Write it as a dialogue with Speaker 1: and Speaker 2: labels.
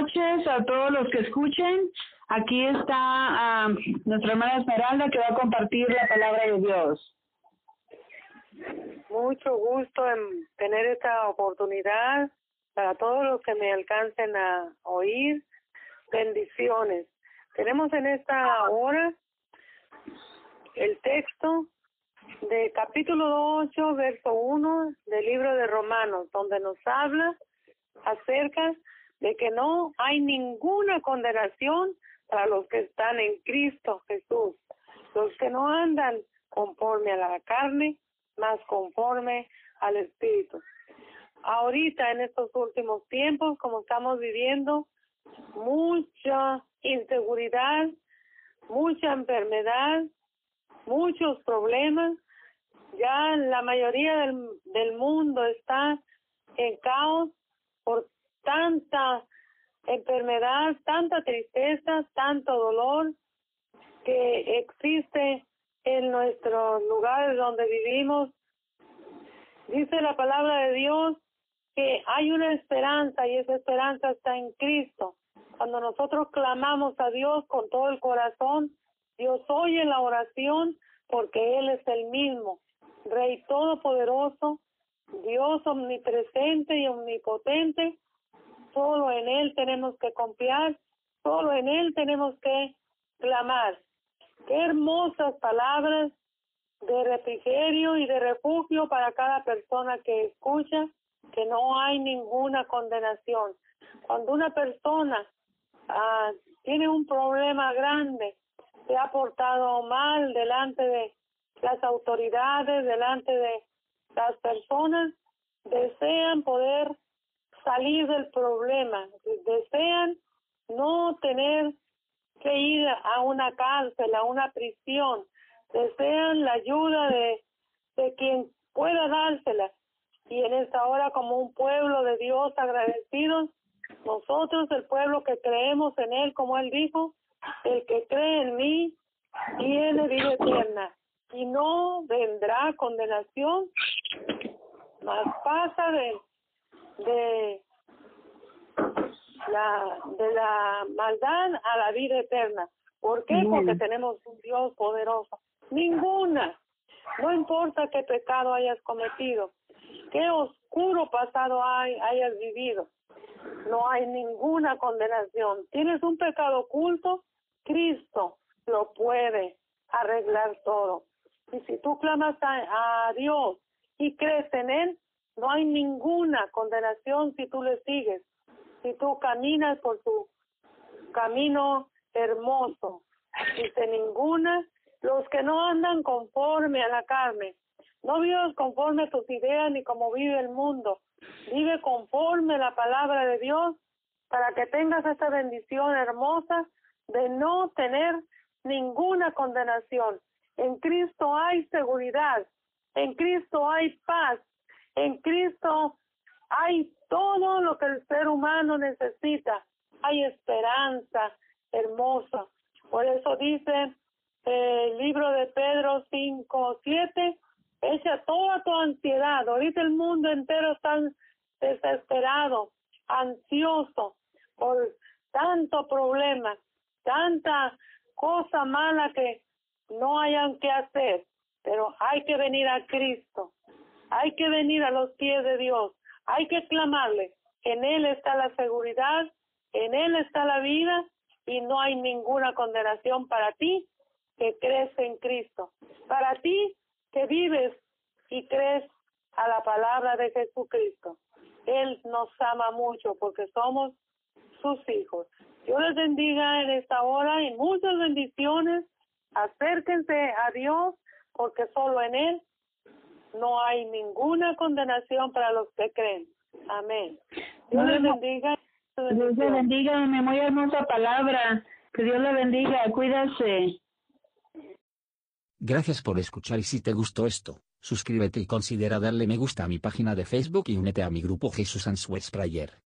Speaker 1: noches a todos los que escuchen. Aquí está nuestra hermana Esmeralda que va a compartir la palabra de Dios.
Speaker 2: Mucho gusto en tener esta oportunidad para todos los que me alcancen a oír. Bendiciones. Tenemos en esta hora el texto de capítulo 8, verso 1 del libro de Romanos, donde nos habla acerca de que no hay ninguna condenación para los que están en Cristo Jesús, los que no andan conforme a la carne, más conforme al Espíritu. Ahorita, en estos últimos tiempos, como estamos viviendo, mucha inseguridad, mucha enfermedad, muchos problemas. Ya la mayoría del, del mundo está en caos por tanta enfermedad, tanta tristeza, tanto dolor que existe en nuestros lugares donde vivimos. Dice la palabra de Dios que hay una esperanza y esa esperanza está en Cristo. Cuando nosotros clamamos a Dios con todo el corazón, Dios oye la oración porque Él es el mismo, Rey Todopoderoso, Dios omnipresente y omnipotente. Solo en Él tenemos que confiar, solo en Él tenemos que clamar. Qué hermosas palabras de refrigerio y de refugio para cada persona que escucha que no hay ninguna condenación. Cuando una persona ah, tiene un problema grande, se ha portado mal delante de las autoridades, delante de las personas, desean poder salir del problema, desean no tener que ir a una cárcel, a una prisión, desean la ayuda de, de quien pueda dársela. Y en esta hora, como un pueblo de Dios agradecidos, nosotros, el pueblo que creemos en Él, como Él dijo, el que cree en mí tiene vida eterna y no vendrá condenación, mas pasa de, la de la maldad a la vida eterna. ¿Por qué? Porque tenemos un Dios poderoso. Ninguna. No importa qué pecado hayas cometido, qué oscuro pasado hay, hayas vivido. No hay ninguna condenación. Tienes un pecado oculto, Cristo lo puede arreglar todo. Y si tú clamas a, a Dios y crees en Él, no hay ninguna condenación si tú le sigues, si tú caminas por su camino hermoso. Dice ninguna, los que no andan conforme a la carne, no vivas conforme a tus ideas ni como vive el mundo, vive conforme a la palabra de Dios para que tengas esta bendición hermosa de no tener ninguna condenación. En Cristo hay seguridad, en Cristo hay paz, en Cristo hay todo lo que el ser humano necesita. Hay esperanza hermosa. Por eso dice el libro de Pedro 5, 7, echa toda tu ansiedad. Ahorita el mundo entero está desesperado, ansioso por tanto problema, tanta cosa mala que no hayan que hacer, pero hay que venir a Cristo, hay que venir a los pies de Dios, hay que clamarle, en Él está la seguridad, en Él está la vida y no hay ninguna condenación para ti que crees en Cristo, para ti que vives y crees a la palabra de Jesucristo. Él nos ama mucho porque somos sus hijos. Dios les bendiga en esta hora y muchas bendiciones. Acérquense a Dios porque solo en Él no hay ninguna condenación para los que creen. Amén. Dios les bendiga.
Speaker 1: Dios les bendiga, mi muy hermosa palabra. Que Dios le bendiga. Cuídase.
Speaker 3: Gracias por escuchar y si te gustó esto, suscríbete y considera darle me gusta a mi página de Facebook y únete a mi grupo Jesús Answers Prayer.